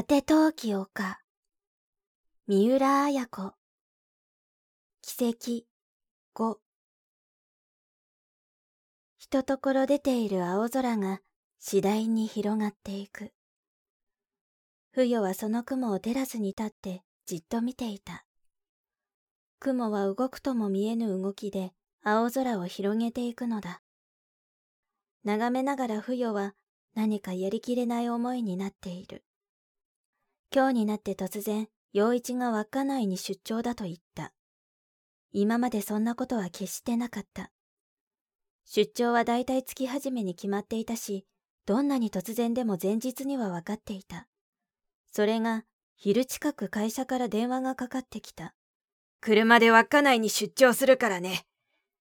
果て陶器丘三浦綾子奇跡5ひとところ出ている青空が次第に広がっていく。不与はその雲をテラスに立ってじっと見ていた。雲は動くとも見えぬ動きで青空を広げていくのだ。眺めながら不与は何かやりきれない思いになっている。今日になって突然、陽一が稚内に出張だと言った。今までそんなことは決してなかった。出張は大体月始めに決まっていたし、どんなに突然でも前日には分かっていた。それが、昼近く会社から電話がかかってきた。車で稚内に出張するからね。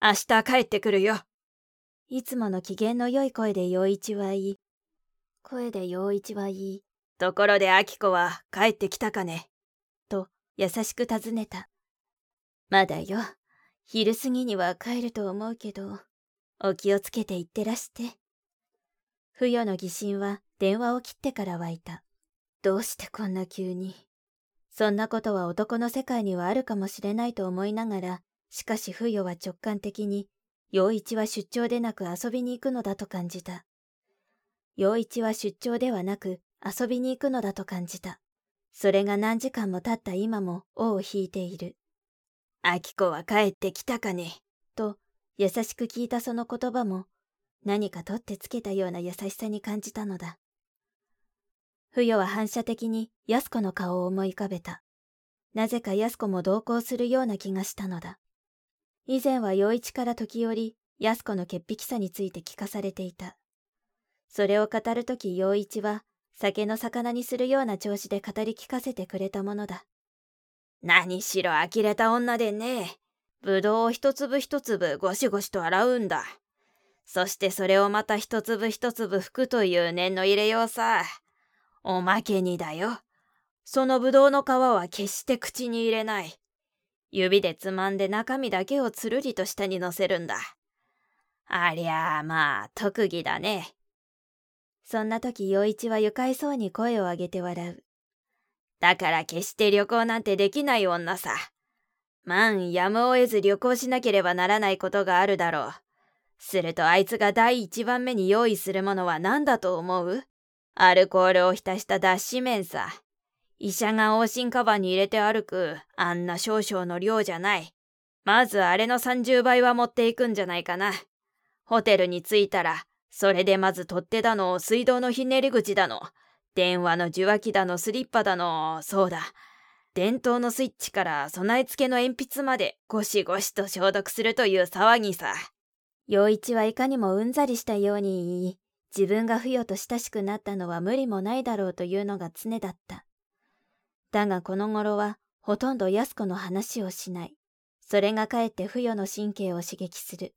明日帰ってくるよ。いつもの機嫌の良い声で陽一は言い、声で陽一は言い、ところで秋子は帰ってきたかね？と優しく尋ねた。まだよ。昼過ぎには帰ると思うけど、お気をつけて行ってらして。不与の疑心は電話を切ってから湧いた。どうしてこんな急に？そんなことは男の世界にはあるかもしれないと思いながら、しかし不与は直感的に、陽一は出張でなく遊びに行くのだと感じた。陽一は出張ではなく遊びに行くのだと感じた。それが何時間も経った今も尾を引いている。秋子は帰ってきたかね？と優しく聞いたその言葉も何か取ってつけたような優しさに感じたのだ。不与は反射的に安子の顔を思い浮かべた。なぜか安子も同行するような気がしたのだ。以前は陽一から時折安子の潔癖さについて聞かされていた。それを語るとき陽一は酒の魚にするような調子で語り聞かせてくれたものだ。何しろ呆れた女でね。ぶどうを一粒一粒ゴシゴシと洗うんだ。そしてそれをまた一粒一粒拭くという念の入れようさ。おまけにだよ。そのぶどうの皮は決して口に入れない。指でつまんで中身だけをつるりと下に乗せるんだ。ありゃあまあ特技だね。そんな時陽一は愉快そうに声を上げて笑う。だから決して旅行なんてできない女さ。まんやむを得ず旅行しなければならないことがあるだろう。するとあいつが第一番目に用意するものは何だと思う？アルコールを浸した脱脂麺さ。医者が往診カバンに入れて歩くあんな少々の量じゃない。まずあれの30倍は持っていくんじゃないかな。ホテルに着いたらそれでまず取っ手だの、水道のひねり口だの、電話の受話器だの、スリッパだの、そうだ。電灯のスイッチから備え付けの鉛筆までゴシゴシと消毒するという騒ぎさ。陽一はいかにもうんざりしたように言い、自分が不与と親しくなったのは無理もないだろうというのが常だった。だがこの頃はほとんど安子の話をしない。それがかえって不与の神経を刺激する。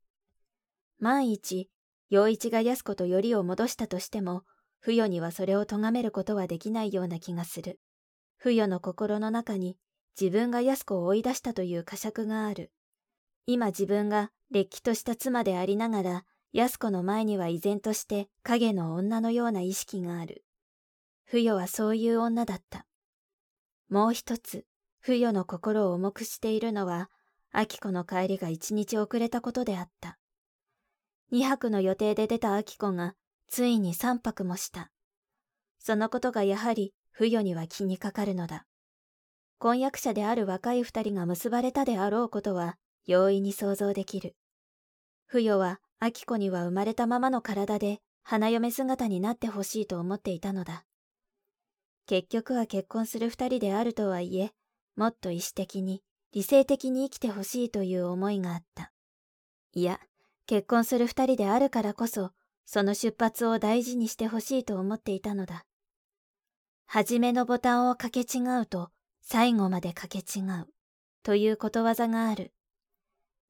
万一陽一が安子とよりを戻したとしても、不与にはそれを咎めることはできないような気がする。不与の心の中に自分が安子を追い出したという呵責がある。今自分がれっきとした妻でありながら、安子の前には依然として影の女のような意識がある。不与はそういう女だった。もう一つ、不与の心を重くしているのは、明子の帰りが一日遅れたことであった。2泊の予定で出た秋子が、ついに3泊もした。そのことがやはり、不与には気にかかるのだ。婚約者である若い二人が結ばれたであろうことは、容易に想像できる。不与は、秋子には生まれたままの体で、花嫁姿になってほしいと思っていたのだ。結局は結婚する二人であるとはいえ、もっと意志的に、理性的に生きてほしいという思いがあった。いや、結婚する二人であるからこそ、その出発を大事にしてほしいと思っていたのだ。初めのボタンをかけ違うと、最後までかけ違う、ということわざがある。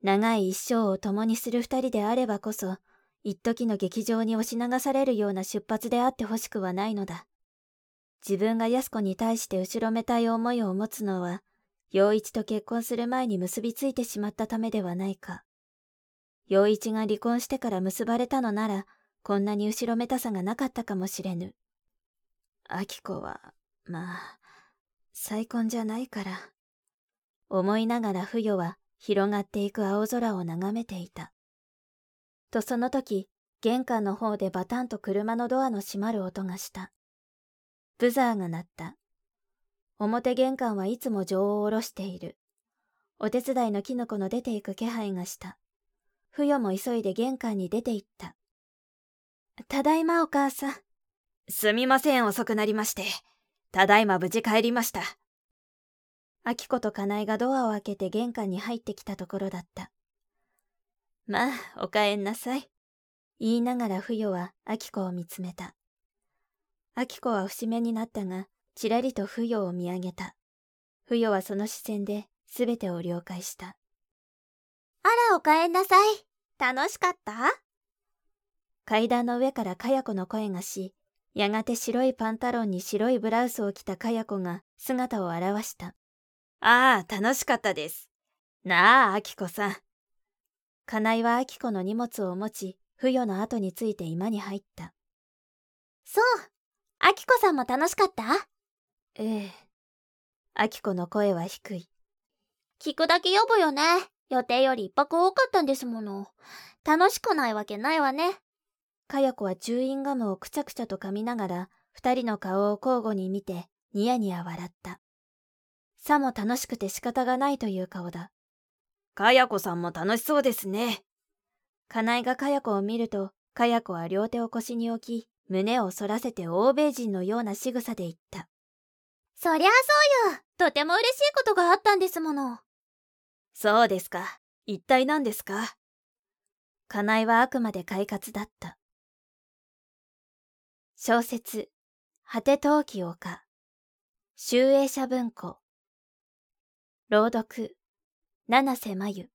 長い一生を共にする二人であればこそ、一時の劇場に押し流されるような出発であってほしくはないのだ。自分が安子に対して後ろめたい思いを持つのは、陽一と結婚する前に結びついてしまったためではないか。陽一が離婚してから結ばれたのなら、こんなに後ろめたさがなかったかもしれぬ。秋子は、まあ、再婚じゃないから。思いながら不与は広がっていく青空を眺めていた。とその時、玄関の方でバタンと車のドアの閉まる音がした。ブザーが鳴った。表玄関はいつも情を下ろしている。お手伝いのキノコの出ていく気配がした。不与も急いで玄関に出て行った。ただいまお母さん。すみません遅くなりまして。ただいま無事帰りました。秋子と金井がドアを開けて玄関に入ってきたところだった。まあ、お帰んなさい。言いながら不与は秋子を見つめた。秋子は節目になったが、ちらりと不与を見上げた。不与はその視線で全てを了解した。あら、お帰んなさい。楽しかった？階段の上からかや子の声がし、やがて白いパンタロンに白いブラウスを着たかや子が姿を現した。ああ、楽しかったです。なあ、あきこさん。金井はあきこの荷物を持ち、不与の後について居間に入った。そう。あきこさんも楽しかった？ええ。あきこの声は低い。聞くだけ呼ぶよね。予定より一泊多かったんですもの。楽しくないわけないわね。かや子はチューインガムをくちゃくちゃと噛みながら、二人の顔を交互に見て、ニヤニヤ笑った。さも楽しくて仕方がないという顔だ。かや子さんも楽しそうですね。かなえがかや子を見ると、かや子は両手を腰に置き、胸を反らせて欧米人のような仕草で言った。そりゃあそうよ。とても嬉しいことがあったんですもの。そうですか。一体何ですか？かなえはあくまで快活だった。小説、果て陶器丘、集英社文庫、朗読、七瀬真由。